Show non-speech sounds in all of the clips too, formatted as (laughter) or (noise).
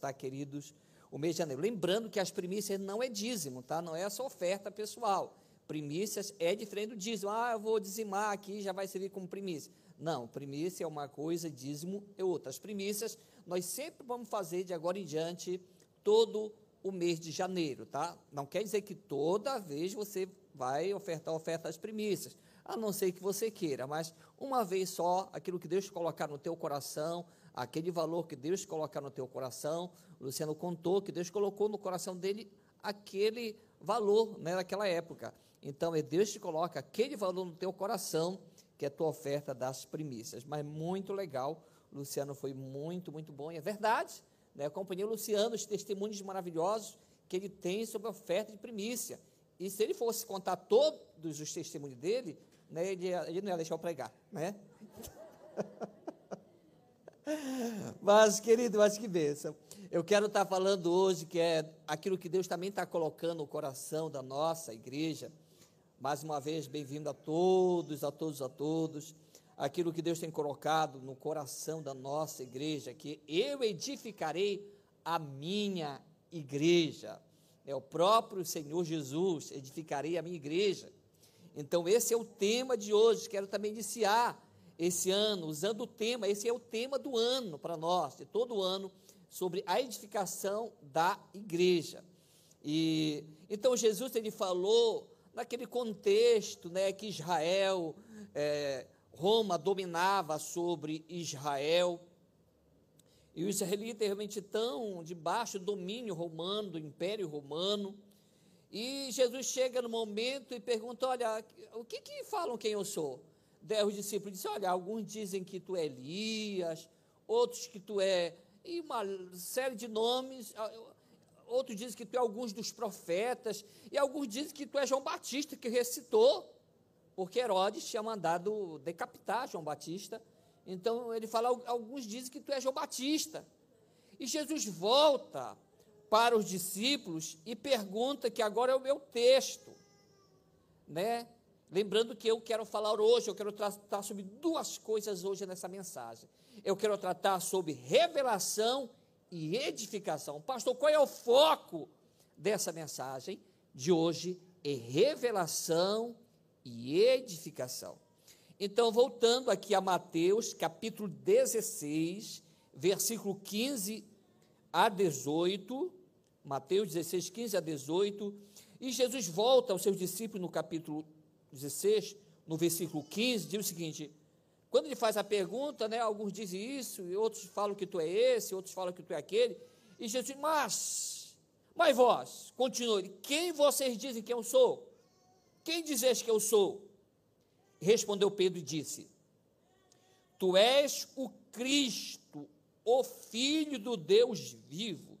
tá, queridos? O mês de janeiro. Lembrando que as primícias não é dízimo, tá? Não é essa oferta pessoal. Primícias é diferente do dízimo. Ah, eu vou dizimar aqui, já vai servir como primícia. Não, primícia é uma coisa, dízimo é outra. As primícias nós sempre vamos fazer de agora em diante todo o mês de janeiro, tá? Não quer dizer que toda vez você vai ofertar oferta às primícias, a não ser que você queira, mas uma vez só, aquilo que Deus colocar no teu coração, aquele valor que Deus colocar no teu coração, o Luciano contou que Deus colocou no coração dele aquele valor né, naquela época. Então, é Deus que coloca aquele valor no teu coração, que é a tua oferta das primícias. Mas muito legal, o Luciano foi muito, muito bom, e é verdade. Né? Acompanhei o Luciano, os testemunhos maravilhosos que ele tem sobre a oferta de primícia. E se ele fosse contar todos os testemunhos dele, né, ele, ele não ia deixar eu pregar, né? (laughs) Mas, querido, mas que bênção. Eu quero estar falando hoje que é aquilo que Deus também está colocando no coração da nossa igreja. Mais uma vez, bem-vindo a todos, a todos, a todos. Aquilo que Deus tem colocado no coração da nossa igreja, que eu edificarei a minha igreja. É o próprio Senhor Jesus, edificarei a minha igreja. Então, esse é o tema de hoje. Quero também iniciar esse ano usando o tema, esse é o tema do ano para nós, de todo ano, sobre a edificação da igreja. E então Jesus ele falou naquele contexto, né, que Israel, é, Roma dominava sobre Israel e os israelitas realmente estão debaixo do domínio romano, do império romano. E Jesus chega no momento e pergunta: Olha, o que, que falam quem eu sou? Os discípulos dizem: Olha, alguns dizem que tu é Elias, outros que tu é. E uma série de nomes. Outros dizem que tu é alguns dos profetas. E alguns dizem que tu é João Batista, que recitou. Porque Herodes tinha mandado decapitar João Batista. Então ele fala: alguns dizem que tu és João Batista. E Jesus volta para os discípulos e pergunta que agora é o meu texto, né? Lembrando que eu quero falar hoje, eu quero tratar sobre duas coisas hoje nessa mensagem. Eu quero tratar sobre revelação e edificação. Pastor, qual é o foco dessa mensagem de hoje? É revelação e edificação. Então, voltando aqui a Mateus, capítulo 16, versículo 15 a 18, Mateus 16, 15 a 18, e Jesus volta aos seus discípulos no capítulo 16, no versículo 15, diz o seguinte: quando ele faz a pergunta, né, alguns dizem isso, e outros falam que tu é esse, outros falam que tu é aquele, e Jesus diz, mas, mas vós, continue, quem vocês dizem que eu sou? Quem dizes que eu sou? Respondeu Pedro e disse: Tu és o Cristo, o Filho do Deus vivo.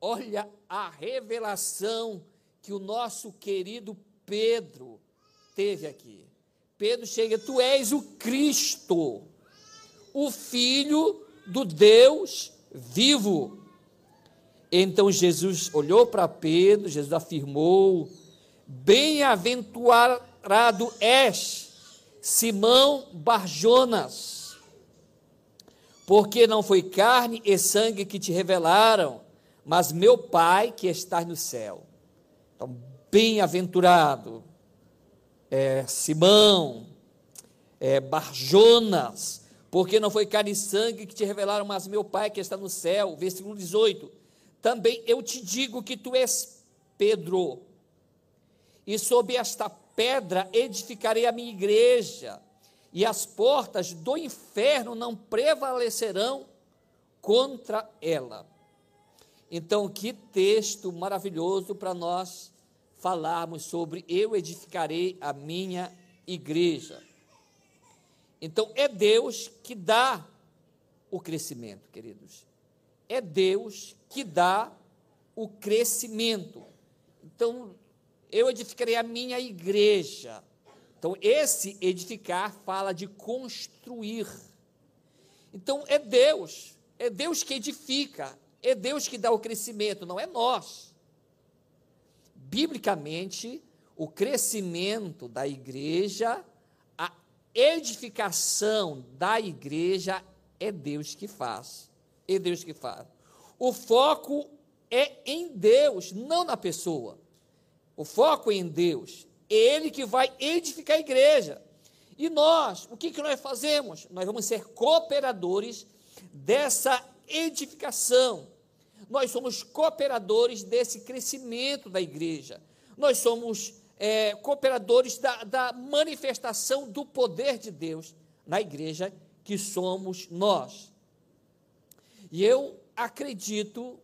Olha a revelação que o nosso querido Pedro teve aqui. Pedro chega: Tu és o Cristo, o Filho do Deus vivo. Então Jesus olhou para Pedro, Jesus afirmou: Bem-aventurado és Simão Barjonas, porque não foi carne e sangue que te revelaram, mas meu Pai que está no céu. Então, bem-aventurado é, Simão, é, Barjonas, porque não foi carne e sangue que te revelaram, mas meu Pai que está no céu. Versículo 18. Também eu te digo que tu és Pedro, e sob esta pedra edificarei a minha igreja, e as portas do inferno não prevalecerão contra ela. Então, que texto maravilhoso para nós falarmos sobre eu edificarei a minha igreja. Então, é Deus que dá o crescimento, queridos. É Deus que dá o crescimento. Então, eu edificarei a minha igreja. Então, esse edificar fala de construir. Então, é Deus, é Deus que edifica, é Deus que dá o crescimento, não é nós. Biblicamente, o crescimento da igreja, a edificação da igreja é Deus que faz. É Deus que faz. o foco é em Deus, não na pessoa. O foco é em Deus. É Ele que vai edificar a igreja. E nós, o que, que nós fazemos? Nós vamos ser cooperadores dessa edificação. Nós somos cooperadores desse crescimento da igreja. Nós somos é, cooperadores da, da manifestação do poder de Deus na igreja, que somos nós. E eu acredito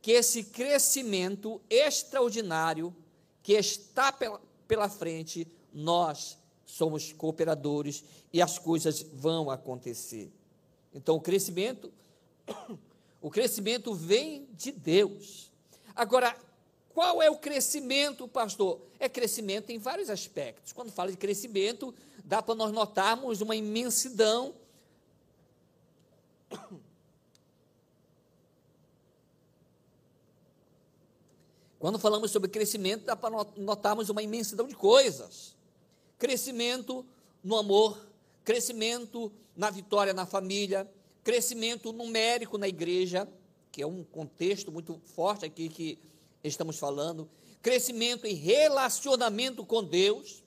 que esse crescimento extraordinário que está pela, pela frente, nós somos cooperadores e as coisas vão acontecer. Então, o crescimento, o crescimento vem de Deus. Agora, qual é o crescimento, pastor? É crescimento em vários aspectos. Quando fala de crescimento, dá para nós notarmos uma imensidão. (coughs) Quando falamos sobre crescimento, dá para notarmos uma imensidão de coisas. Crescimento no amor, crescimento na vitória na família, crescimento numérico na igreja, que é um contexto muito forte aqui que estamos falando, crescimento em relacionamento com Deus.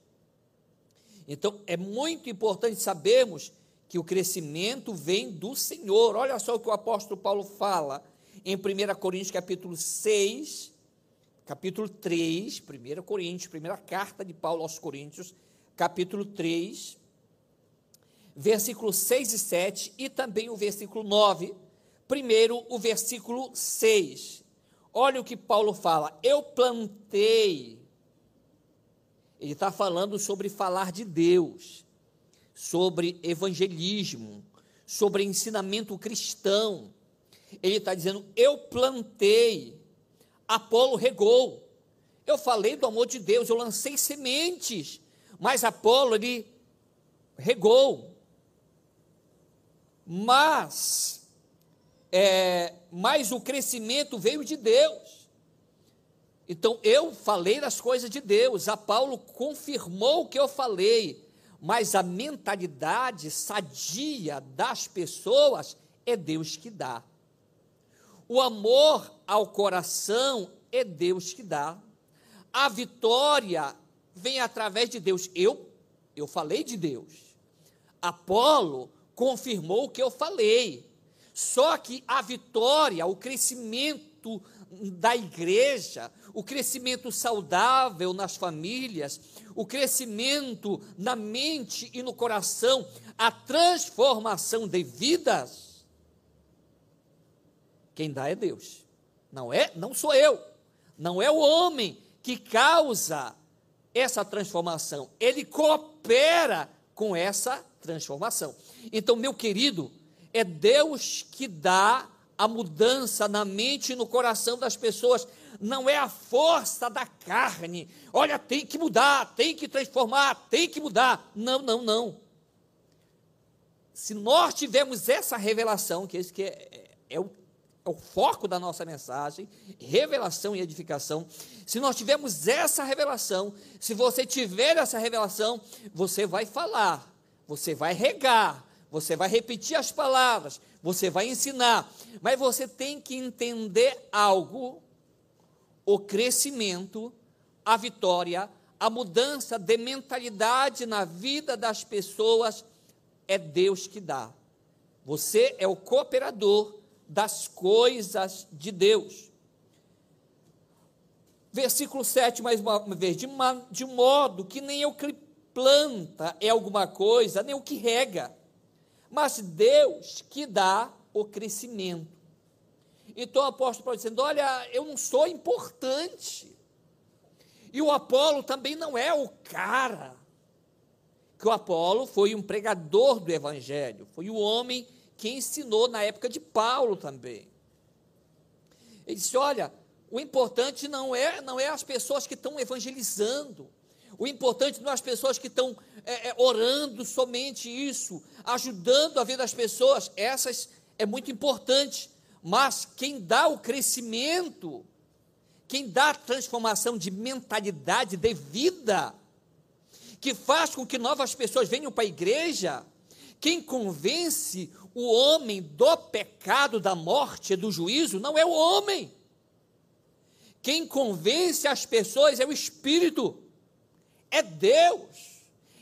Então, é muito importante sabermos que o crescimento vem do Senhor. Olha só o que o apóstolo Paulo fala em 1 Coríntios capítulo 6, capítulo 3, 1 Coríntios, primeira carta de Paulo aos Coríntios, capítulo 3, versículo 6 e 7 e também o versículo 9. Primeiro, o versículo 6. Olha o que Paulo fala: Eu plantei. Ele está falando sobre falar de Deus, sobre evangelismo, sobre ensinamento cristão. Ele está dizendo: Eu plantei, Apolo regou. Eu falei do amor de Deus, eu lancei sementes, mas Apolo ele regou. Mas é, mas o crescimento veio de Deus. Então eu falei das coisas de Deus, a Paulo confirmou o que eu falei, mas a mentalidade sadia das pessoas é Deus que dá. O amor ao coração é Deus que dá. A vitória vem através de Deus. Eu eu falei de Deus. Apolo confirmou o que eu falei. Só que a vitória, o crescimento da igreja, o crescimento saudável nas famílias, o crescimento na mente e no coração, a transformação de vidas, quem dá é Deus. Não é, não sou eu. Não é o homem que causa essa transformação. Ele coopera com essa transformação. Então, meu querido, é Deus que dá a mudança na mente e no coração das pessoas, não é a força da carne. Olha, tem que mudar, tem que transformar, tem que mudar. Não, não, não. Se nós tivermos essa revelação, que esse que é, é, é, o, é o foco da nossa mensagem, revelação e edificação, se nós tivermos essa revelação, se você tiver essa revelação, você vai falar, você vai regar, você vai repetir as palavras, você vai ensinar, mas você tem que entender algo: o crescimento, a vitória, a mudança de mentalidade na vida das pessoas é Deus que dá. Você é o cooperador das coisas de Deus. Versículo 7, mais uma vez, de, uma, de modo que nem que planta é alguma coisa, nem o que rega, mas Deus que dá o crescimento. Então o apóstolo Paulo dizendo: Olha, eu não sou importante. E o Apolo também não é o cara. Que o Apolo foi um pregador do evangelho, foi o homem que ensinou na época de Paulo também. Ele disse: Olha, o importante não é, não é as pessoas que estão evangelizando, o importante não é as pessoas que estão é, é, orando somente isso, ajudando a vida das pessoas, essas é muito importante. Mas quem dá o crescimento, quem dá a transformação de mentalidade, de vida, que faz com que novas pessoas venham para a igreja, quem convence o homem do pecado, da morte e do juízo não é o homem. Quem convence as pessoas é o Espírito, é Deus.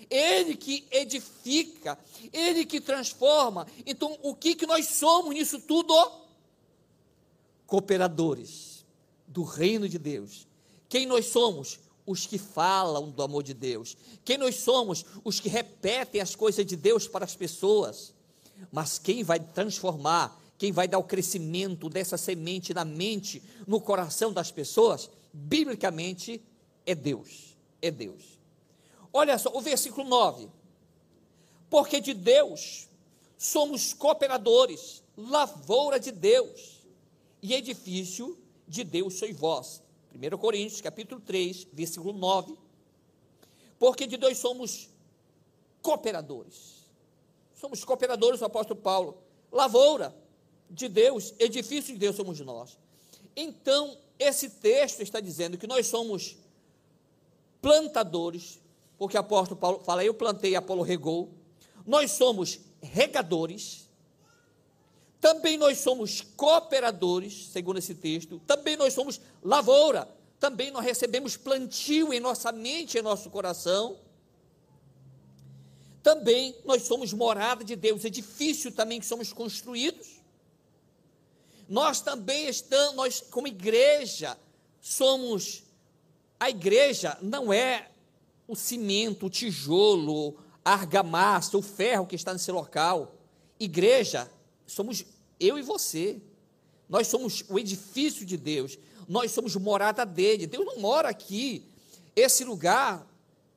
Ele que edifica, Ele que transforma. Então, o que, que nós somos nisso tudo? Cooperadores do reino de Deus. Quem nós somos? Os que falam do amor de Deus. Quem nós somos? Os que repetem as coisas de Deus para as pessoas. Mas quem vai transformar, quem vai dar o crescimento dessa semente na mente, no coração das pessoas, biblicamente, é Deus. É Deus. Olha só, o versículo 9. Porque de Deus somos cooperadores, lavoura de Deus, e edifício de Deus sois vós. 1 Coríntios, capítulo 3, versículo 9. Porque de Deus somos cooperadores. Somos cooperadores, o apóstolo Paulo. Lavoura de Deus, edifício de Deus somos nós. Então, esse texto está dizendo que nós somos plantadores, porque o apóstolo Paulo fala, eu plantei, Apolo regou. Nós somos regadores. Também nós somos cooperadores, segundo esse texto. Também nós somos lavoura. Também nós recebemos plantio em nossa mente, em nosso coração. Também nós somos morada de Deus, edifício também que somos construídos. Nós também estamos, nós como igreja, somos. A igreja não é o cimento, o tijolo, a argamassa, o ferro que está nesse local. Igreja, somos eu e você. Nós somos o edifício de Deus. Nós somos morada dele. Deus não mora aqui. Esse lugar,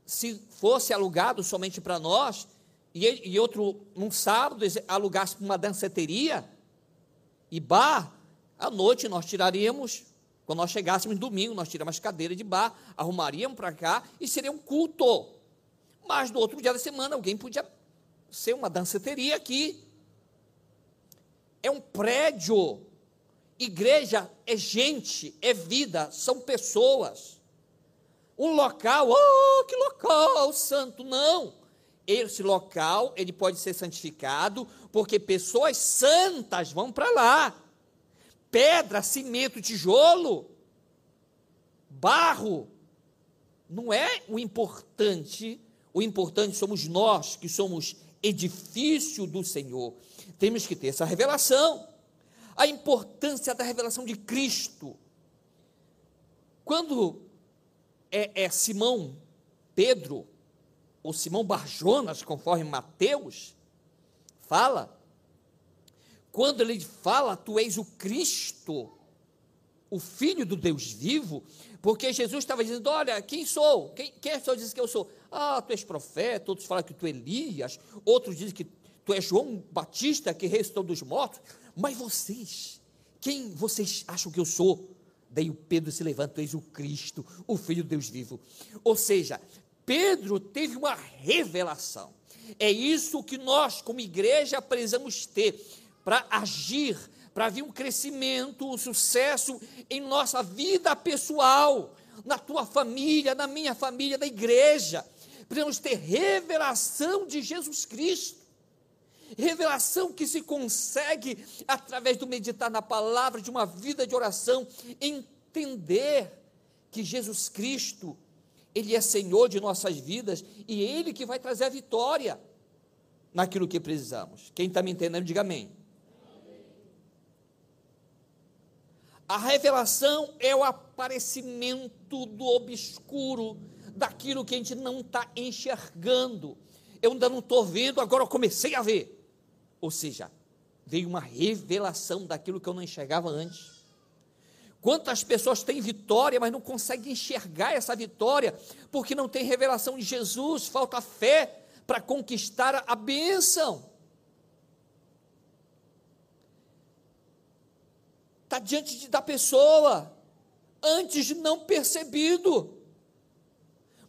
se fosse alugado somente para nós, e, e outro, num sábado, alugasse para uma danceteria e bar, à noite nós tiraríamos quando nós chegássemos domingo, nós tiramos cadeira de bar, arrumaríamos para cá e seria um culto. Mas no outro dia da semana alguém podia ser uma danceteria aqui. É um prédio. Igreja é gente, é vida, são pessoas. Um local, oh, que local santo, não. Esse local, ele pode ser santificado, porque pessoas santas vão para lá pedra, cimento, tijolo, barro, não é o importante. O importante somos nós, que somos edifício do Senhor. Temos que ter essa revelação. A importância da revelação de Cristo. Quando é, é Simão Pedro, ou Simão Barjonas, conforme Mateus, fala, quando ele fala, tu és o Cristo, o Filho do Deus vivo, porque Jesus estava dizendo: Olha, quem sou? Quem, quem é que diz que eu sou? Ah, tu és profeta, outros falam que tu é Elias, outros dizem que tu és João Batista que ressuscitou dos mortos, mas vocês, quem vocês acham que eu sou? Daí o Pedro se levanta, tu és o Cristo, o Filho do Deus vivo. Ou seja, Pedro teve uma revelação. É isso que nós, como igreja, precisamos ter para agir, para vir um crescimento, um sucesso em nossa vida pessoal, na tua família, na minha família, na igreja. Precisamos ter revelação de Jesus Cristo. Revelação que se consegue através do meditar na palavra, de uma vida de oração, entender que Jesus Cristo, Ele é Senhor de nossas vidas e Ele que vai trazer a vitória naquilo que precisamos. Quem está me entendendo, diga amém. A revelação é o aparecimento do obscuro, daquilo que a gente não está enxergando. Eu ainda não estou vendo, agora eu comecei a ver. Ou seja, veio uma revelação daquilo que eu não enxergava antes. Quantas pessoas têm vitória, mas não conseguem enxergar essa vitória, porque não tem revelação de Jesus, falta fé para conquistar a bênção. Está diante de, da pessoa, antes de não percebido.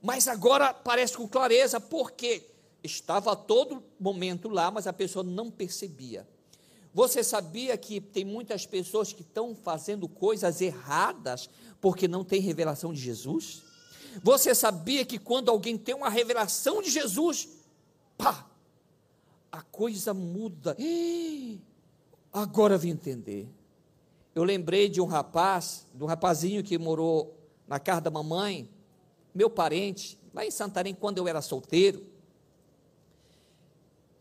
Mas agora parece com clareza, porque estava a todo momento lá, mas a pessoa não percebia. Você sabia que tem muitas pessoas que estão fazendo coisas erradas porque não tem revelação de Jesus? Você sabia que quando alguém tem uma revelação de Jesus, pá, a coisa muda. Agora eu vim entender. Eu lembrei de um rapaz, de um rapazinho que morou na casa da mamãe, meu parente, lá em Santarém, quando eu era solteiro.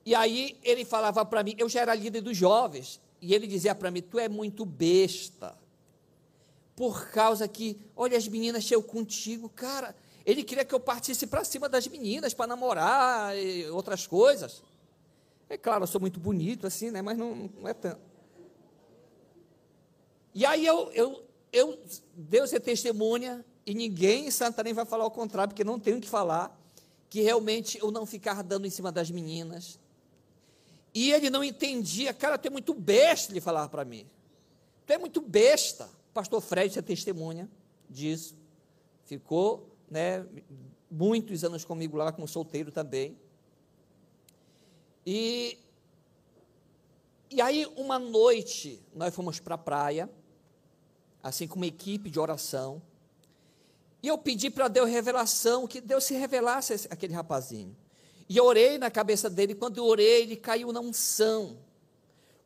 E aí ele falava para mim, eu já era líder dos jovens, e ele dizia para mim: Tu é muito besta. Por causa que, olha, as meninas chegam contigo, cara. Ele queria que eu partisse para cima das meninas, para namorar e outras coisas. É claro, eu sou muito bonito assim, né? Mas não, não é tanto. E aí eu, eu, eu, Deus é testemunha, e ninguém em Santarém vai falar o contrário, porque não tenho que falar, que realmente eu não ficava dando em cima das meninas. E ele não entendia, cara, tu é muito besta, ele falava para mim. Tu é muito besta. Pastor Fred é testemunha disso. Ficou, né, muitos anos comigo lá, como solteiro também. E, e aí, uma noite, nós fomos para a praia, assim com uma equipe de oração, e eu pedi para Deus revelação, que Deus se revelasse aquele rapazinho. E eu orei na cabeça dele, quando eu orei, ele caiu na unção.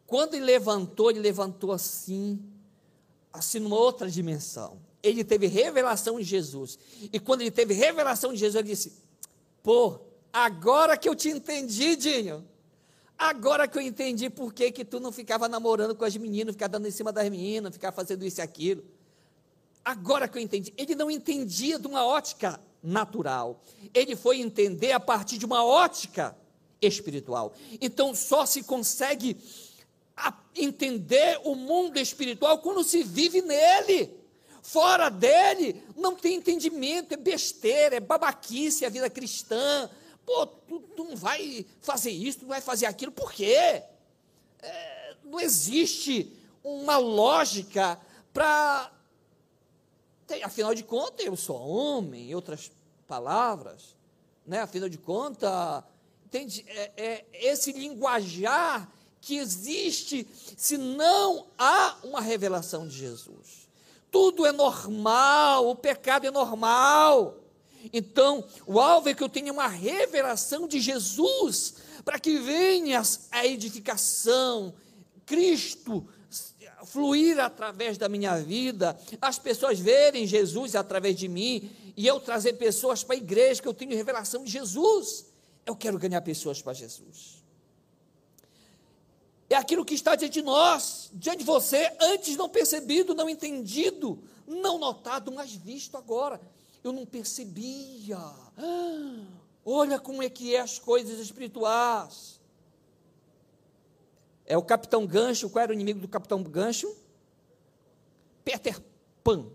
Quando ele levantou, ele levantou assim, assim numa outra dimensão. Ele teve revelação de Jesus. E quando ele teve revelação de Jesus, ele disse: Pô, agora que eu te entendi, Dinho. Agora que eu entendi por que, que tu não ficava namorando com as meninas, ficava dando em cima das meninas, ficava fazendo isso e aquilo. Agora que eu entendi. Ele não entendia de uma ótica natural. Ele foi entender a partir de uma ótica espiritual. Então só se consegue entender o mundo espiritual quando se vive nele. Fora dele, não tem entendimento, é besteira, é babaquice a vida cristã, Pô, tu, tu, não vai fazer isso, tu não vai fazer aquilo, por quê? É, não existe uma lógica para. Afinal de contas, eu sou homem, em outras palavras, né? afinal de contas, entende? É, é esse linguajar que existe se não há uma revelação de Jesus. Tudo é normal, o pecado é normal. Então, o alvo é que eu tenha uma revelação de Jesus, para que venha a edificação, Cristo fluir através da minha vida, as pessoas verem Jesus através de mim, e eu trazer pessoas para a igreja, que eu tenho revelação de Jesus. Eu quero ganhar pessoas para Jesus. É aquilo que está diante de nós, diante de você, antes não percebido, não entendido, não notado, mas visto agora eu não percebia. Ah, olha como é que é as coisas espirituais. É o Capitão Gancho, qual era o inimigo do Capitão Gancho? Peter Pan.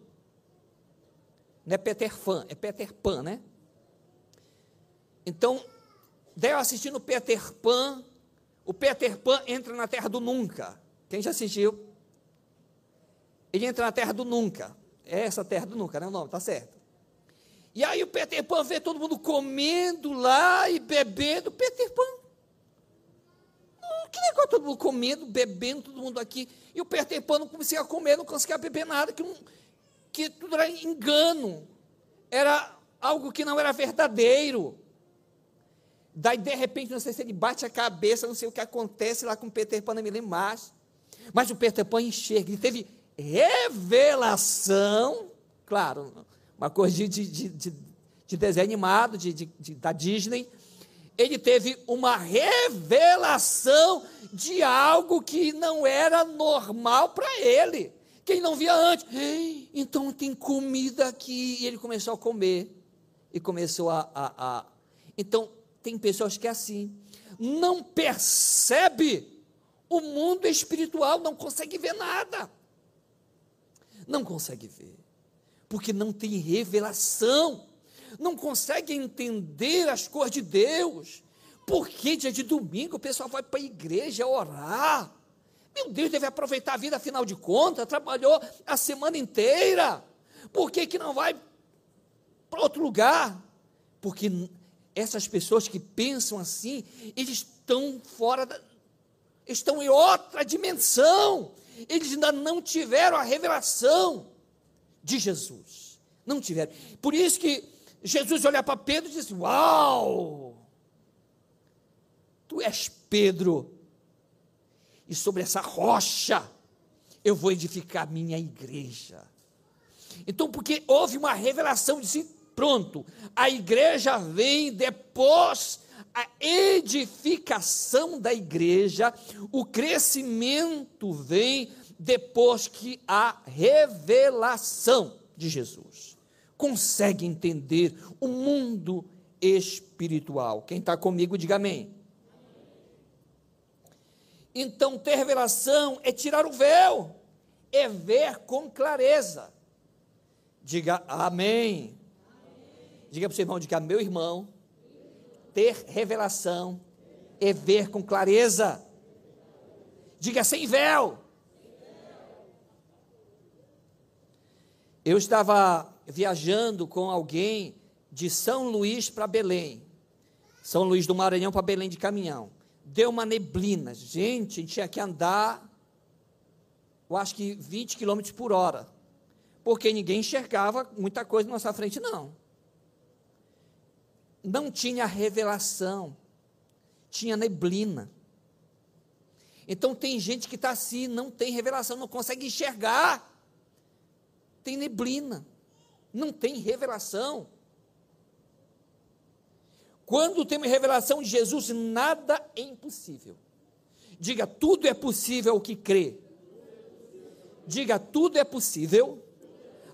Não é Peter Pan, é Peter Pan, né? Então, daí eu assistindo Peter Pan, o Peter Pan entra na terra do nunca. Quem já assistiu? Ele entra na terra do nunca. É essa terra do nunca, né? O nome, tá certo. E aí o Peter Pan vê todo mundo comendo lá e bebendo. Peter Pan. Hum, que negócio, todo mundo comendo, bebendo, todo mundo aqui. E o Peter Pan não conseguia comer, não conseguia beber nada, que, não, que tudo era engano. Era algo que não era verdadeiro. Daí, de repente, não sei se ele bate a cabeça, não sei o que acontece lá com o Peter Pan, não me lembro mais. Mas o Peter Pan enxerga, ele teve revelação, claro, uma coisa de, de, de, de desenho animado de, da Disney, ele teve uma revelação de algo que não era normal para ele, que ele não via antes. Então tem comida aqui. E ele começou a comer. E começou a, a, a. Então, tem pessoas que é assim. Não percebe o mundo espiritual, não consegue ver nada. Não consegue ver porque não tem revelação, não consegue entender as coisas de Deus. Porque dia de domingo o pessoal vai para a igreja orar. Meu Deus, deve aproveitar a vida, afinal de contas, trabalhou a semana inteira. Por que, que não vai para outro lugar? Porque essas pessoas que pensam assim, eles estão fora da, estão em outra dimensão. Eles ainda não tiveram a revelação de Jesus. Não tiveram. Por isso que Jesus olha para Pedro e diz: Uau! Tu és Pedro, e sobre essa rocha eu vou edificar minha igreja. Então, porque houve uma revelação de si, pronto, a igreja vem depois, a edificação da igreja, o crescimento vem depois que a revelação de Jesus. Consegue entender o mundo espiritual. Quem está comigo, diga amém. Então, ter revelação é tirar o véu, é ver com clareza. Diga amém. Diga para o seu irmão, diga meu irmão, ter revelação é ver com clareza. Diga sem véu. Eu estava viajando com alguém de São Luís para Belém. São Luís do Maranhão para Belém de caminhão deu uma neblina. Gente, a gente tinha que andar, eu acho que 20 km por hora, porque ninguém enxergava muita coisa na nossa frente, não. Não tinha revelação, tinha neblina. Então tem gente que está assim, não tem revelação, não consegue enxergar. Tem neblina, não tem revelação. Quando temos revelação de Jesus, nada é impossível. Diga, tudo é possível ao que crê. Diga, tudo é possível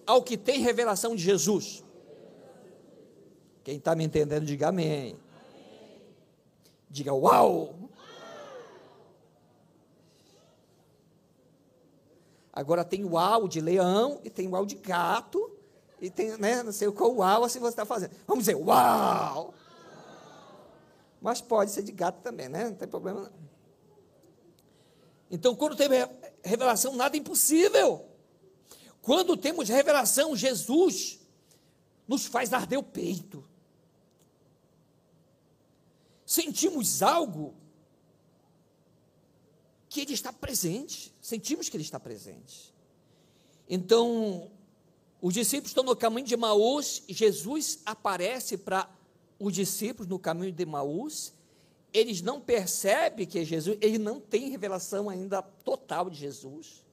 ao que tem revelação de Jesus. Quem está me entendendo, diga amém. Diga uau. Agora tem uau de leão e tem uau de gato. E tem, né, não sei qual uau assim você está fazendo. Vamos dizer, uau. Mas pode ser de gato também, né? Não tem problema não. Então, quando tem revelação, nada é impossível. Quando temos revelação, Jesus nos faz arder o peito. Sentimos algo que Ele está presente. Sentimos que Ele está presente. Então, os discípulos estão no caminho de Maús Jesus aparece para os discípulos no caminho de Maús, eles não percebem que é Jesus, ele não tem revelação ainda total de Jesus.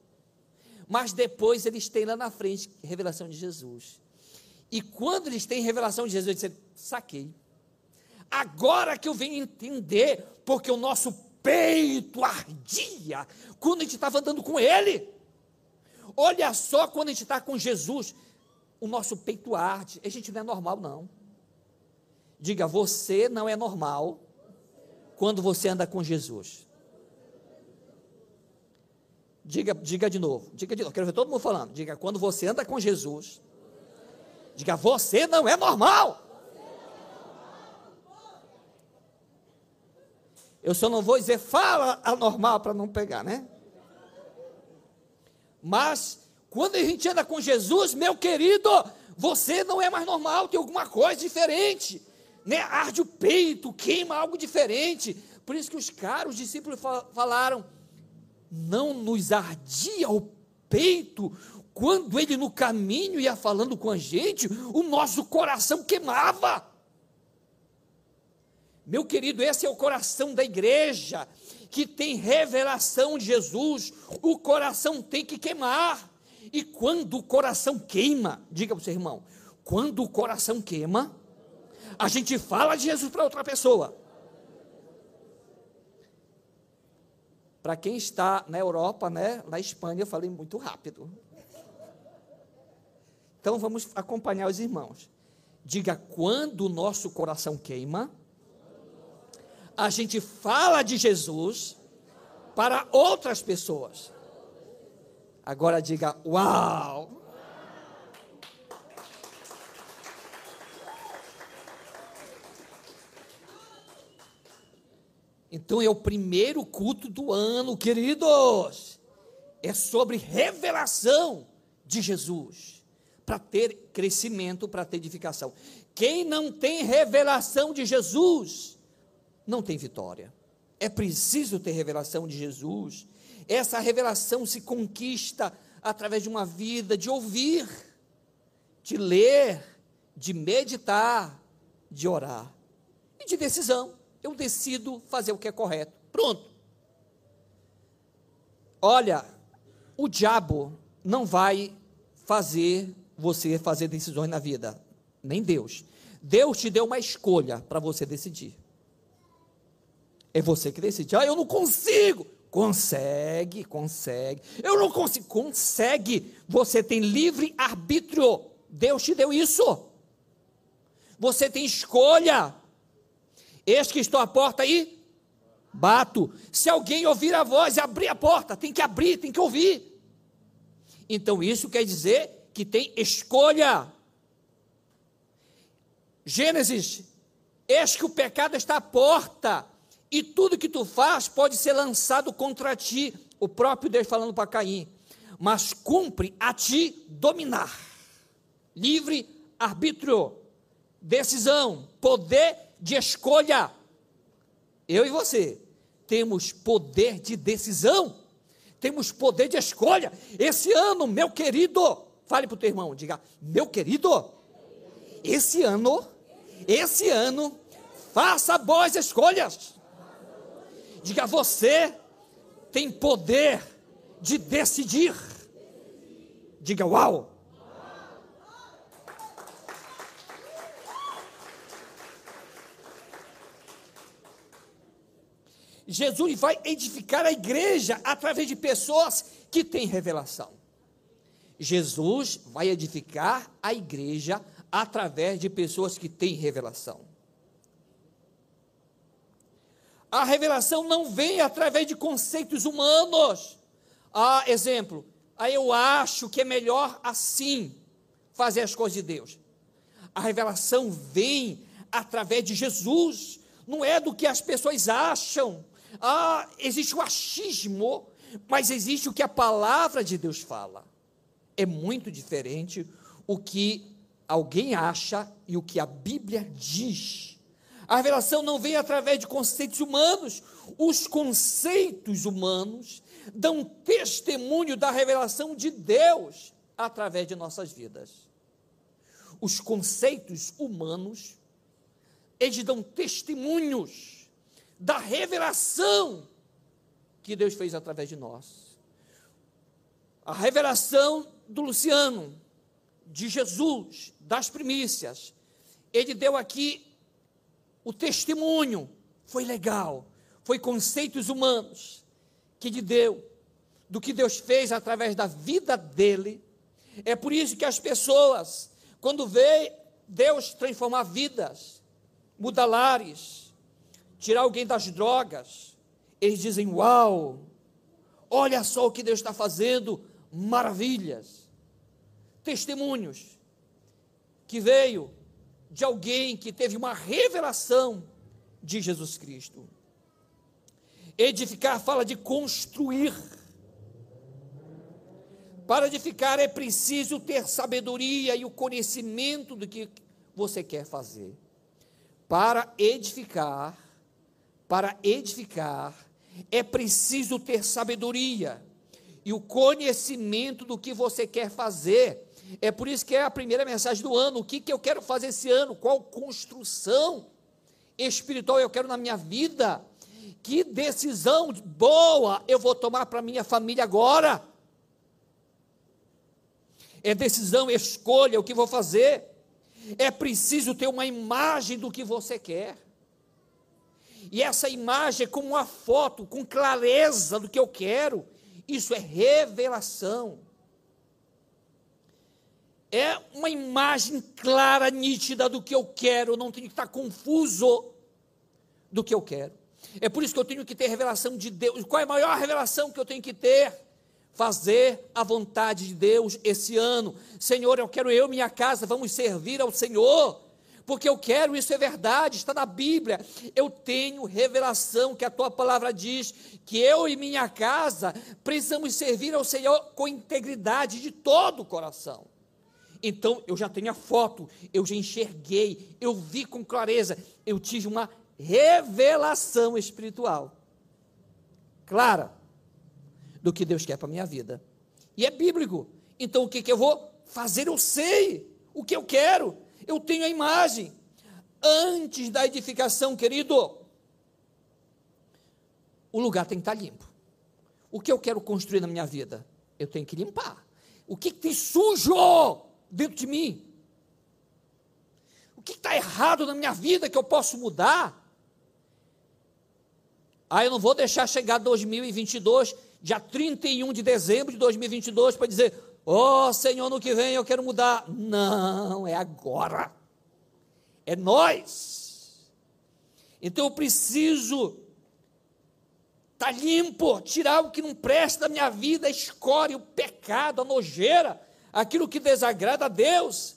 Mas depois eles têm lá na frente revelação de Jesus. E quando eles têm revelação de Jesus, eles dizem, saquei. Agora que eu venho entender, porque o nosso peito ardia quando a gente estava andando com Ele. Olha só quando a gente está com Jesus, o nosso peito arde. A gente não é normal, não. Diga, você não é normal quando você anda com Jesus. Diga, diga de novo, diga de novo, quero ver todo mundo falando. Diga, quando você anda com Jesus, diga, você não é normal. Eu só não vou dizer fala anormal para não pegar, né? Mas quando a gente anda com Jesus, meu querido, você não é mais normal, tem alguma coisa diferente né, arde o peito, queima algo diferente. Por isso que os caros discípulos falaram: não nos ardia o peito quando ele no caminho ia falando com a gente, o nosso coração queimava. Meu querido, esse é o coração da igreja, que tem revelação de Jesus, o coração tem que queimar. E quando o coração queima, diga para o seu irmão, quando o coração queima, a gente fala de Jesus para outra pessoa. Para quem está na Europa, né, na Espanha, eu falei muito rápido. Então vamos acompanhar os irmãos. Diga quando o nosso coração queima, a gente fala de Jesus para outras pessoas. Agora diga uau! Então é o primeiro culto do ano, queridos. É sobre revelação de Jesus, para ter crescimento, para ter edificação. Quem não tem revelação de Jesus, não tem vitória. É preciso ter revelação de Jesus. Essa revelação se conquista através de uma vida de ouvir, de ler, de meditar, de orar e de decisão. eu decido fazer o que é correto. Pronto. Olha, o diabo não vai fazer você fazer decisões na vida, nem Deus. Deus te deu uma escolha para você decidir. É você que decide. Ah, eu não consigo. Consegue, consegue. Eu não consigo. Consegue. Você tem livre arbítrio. Deus te deu isso. Você tem escolha. Eis que estou à porta aí. Bato. Se alguém ouvir a voz e abrir a porta, tem que abrir, tem que ouvir. Então isso quer dizer que tem escolha. Gênesis, eis que o pecado está à porta e tudo que tu faz pode ser lançado contra ti. O próprio Deus falando para Caim. Mas cumpre a ti dominar. Livre arbítrio, decisão, poder de escolha. Eu e você temos poder de decisão, temos poder de escolha. Esse ano, meu querido, fale para o teu irmão, diga, meu querido, esse ano, esse ano, faça boas escolhas. Diga, você tem poder de decidir. Diga, uau! Jesus vai edificar a igreja através de pessoas que têm revelação. Jesus vai edificar a igreja através de pessoas que têm revelação. A revelação não vem através de conceitos humanos. Ah, exemplo, ah, eu acho que é melhor assim fazer as coisas de Deus. A revelação vem através de Jesus, não é do que as pessoas acham. Ah, existe o achismo, mas existe o que a palavra de Deus fala. É muito diferente o que alguém acha e o que a Bíblia diz. A revelação não vem através de conceitos humanos. Os conceitos humanos dão testemunho da revelação de Deus através de nossas vidas. Os conceitos humanos, eles dão testemunhos da revelação que Deus fez através de nós. A revelação do Luciano, de Jesus, das primícias, ele deu aqui o testemunho foi legal, foi conceitos humanos que lhe deu, do que Deus fez através da vida dele. É por isso que as pessoas, quando vê Deus transformar vidas, mudar lares, tirar alguém das drogas, eles dizem: Uau, olha só o que Deus está fazendo, maravilhas. Testemunhos que veio de alguém que teve uma revelação de Jesus Cristo. Edificar fala de construir. Para edificar é preciso ter sabedoria e o conhecimento do que você quer fazer. Para edificar, para edificar, é preciso ter sabedoria e o conhecimento do que você quer fazer é por isso que é a primeira mensagem do ano. O que, que eu quero fazer esse ano? Qual construção espiritual eu quero na minha vida? Que decisão boa eu vou tomar para minha família agora? É decisão, escolha o que vou fazer. É preciso ter uma imagem do que você quer. E essa imagem é como uma foto, com clareza do que eu quero. Isso é revelação é uma imagem clara, nítida do que eu quero, eu não tenho que estar confuso do que eu quero. É por isso que eu tenho que ter revelação de Deus. Qual é a maior revelação que eu tenho que ter? Fazer a vontade de Deus esse ano. Senhor, eu quero eu e minha casa, vamos servir ao Senhor. Porque eu quero, isso é verdade, está na Bíblia. Eu tenho revelação que a tua palavra diz que eu e minha casa precisamos servir ao Senhor com integridade de todo o coração. Então eu já tenho a foto, eu já enxerguei, eu vi com clareza, eu tive uma revelação espiritual clara do que Deus quer para a minha vida. E é bíblico. Então o que, que eu vou fazer? Eu sei o que eu quero, eu tenho a imagem. Antes da edificação, querido, o lugar tem que estar limpo. O que eu quero construir na minha vida? Eu tenho que limpar. O que, que tem sujo dentro de mim? O que está errado na minha vida que eu posso mudar? Ah, eu não vou deixar chegar 2022, dia 31 de dezembro de 2022, para dizer: Ó oh, Senhor, no que vem eu quero mudar. Não, é agora. É nós. Então eu preciso estar tá limpo, tirar o que não presta da minha vida, a o pecado, a nojeira, aquilo que desagrada a Deus.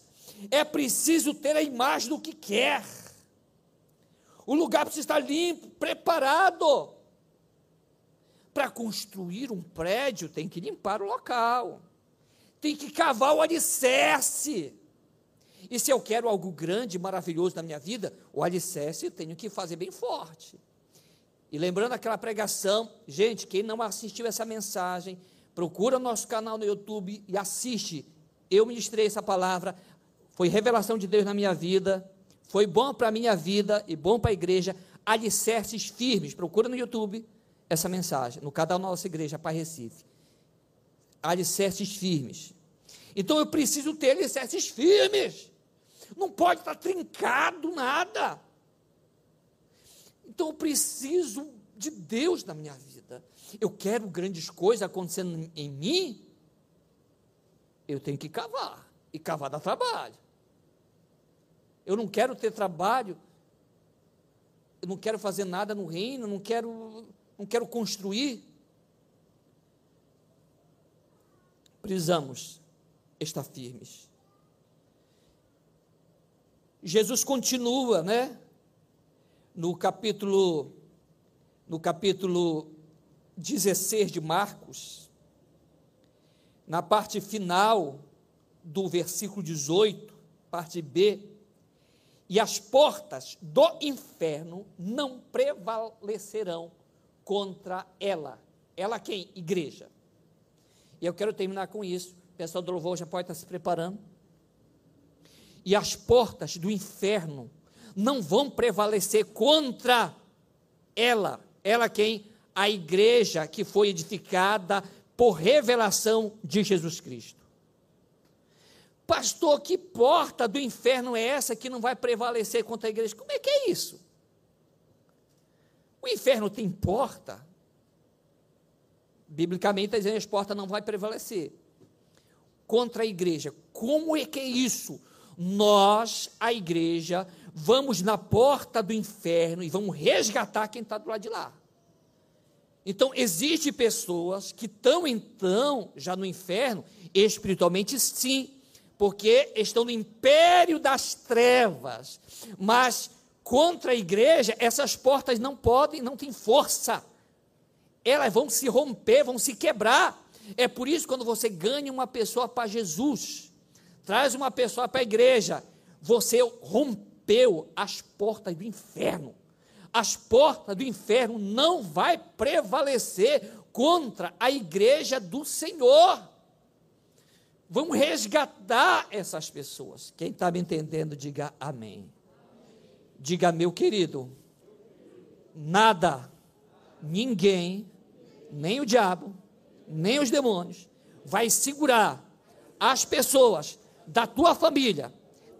É preciso ter a imagem do que quer. O lugar precisa estar limpo, preparado. Para construir um prédio, tem que limpar o local, tem que cavar o alicerce. E se eu quero algo grande, maravilhoso na minha vida, o alicerce tenho que fazer bem forte. E lembrando aquela pregação, gente, quem não assistiu essa mensagem, procura nosso canal no YouTube e assiste. Eu ministrei essa palavra, foi revelação de Deus na minha vida, foi bom para a minha vida e bom para a igreja, alicerces firmes. Procura no YouTube essa mensagem, no canal da nossa igreja, Pai Recife. Alicerces firmes. Então eu preciso ter alicerces firmes. Não pode estar trincado nada. Então eu preciso de Deus na minha vida. Eu quero grandes coisas acontecendo em mim. Eu tenho que cavar. E cavar dá trabalho. Eu não quero ter trabalho. Eu não quero fazer nada no reino, não quero, não quero construir. Precisamos estar firmes. Jesus continua, né? no capítulo no capítulo 16 de Marcos, na parte final do versículo 18, parte B, e as portas do inferno não prevalecerão contra ela. Ela quem? Igreja. E eu quero terminar com isso. O pessoal do louvor já pode estar se preparando. E as portas do inferno não vão prevalecer contra ela. Ela quem? A igreja que foi edificada por revelação de Jesus Cristo. Pastor, que porta do inferno é essa que não vai prevalecer contra a igreja? Como é que é isso? O inferno tem porta? Biblicamente está que as portas não vai prevalecer contra a igreja. Como é que é isso? Nós, a igreja, vamos na porta do inferno e vamos resgatar quem está do lado de lá. Então, existem pessoas que estão, então, já no inferno, espiritualmente sim, porque estão no império das trevas, mas contra a igreja, essas portas não podem, não têm força, elas vão se romper, vão se quebrar. É por isso, quando você ganha uma pessoa para Jesus, traz uma pessoa para a igreja, você rompeu as portas do inferno. As portas do inferno não vai prevalecer contra a igreja do Senhor. Vamos resgatar essas pessoas. Quem está me entendendo, diga amém. Diga, meu querido, nada, ninguém, nem o diabo, nem os demônios, vai segurar as pessoas da tua família,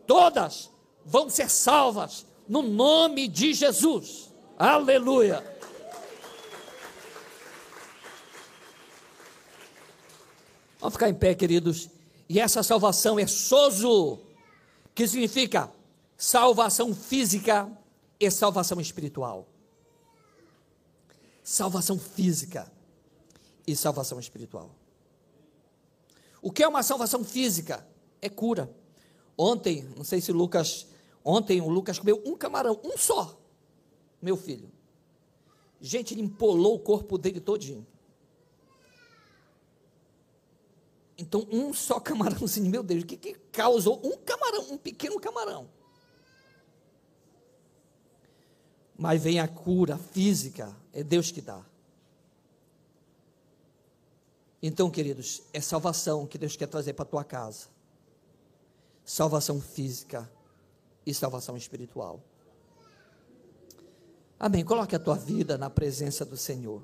todas vão ser salvas no nome de Jesus. Aleluia. Vamos ficar em pé, queridos. E essa salvação é sozo, que significa salvação física e salvação espiritual. Salvação física e salvação espiritual. O que é uma salvação física? é cura. Ontem, não sei se Lucas, ontem o Lucas comeu um camarão, um só, meu filho. Gente, ele empolou o corpo dele todinho. Então, um só (laughs) camarãozinho, meu Deus, o que, que causou um camarão, um pequeno camarão? Mas vem a cura física, é Deus que dá. Então, queridos, é salvação que Deus quer trazer para a tua casa salvação física e salvação espiritual. Amém. Coloque a tua vida na presença do Senhor.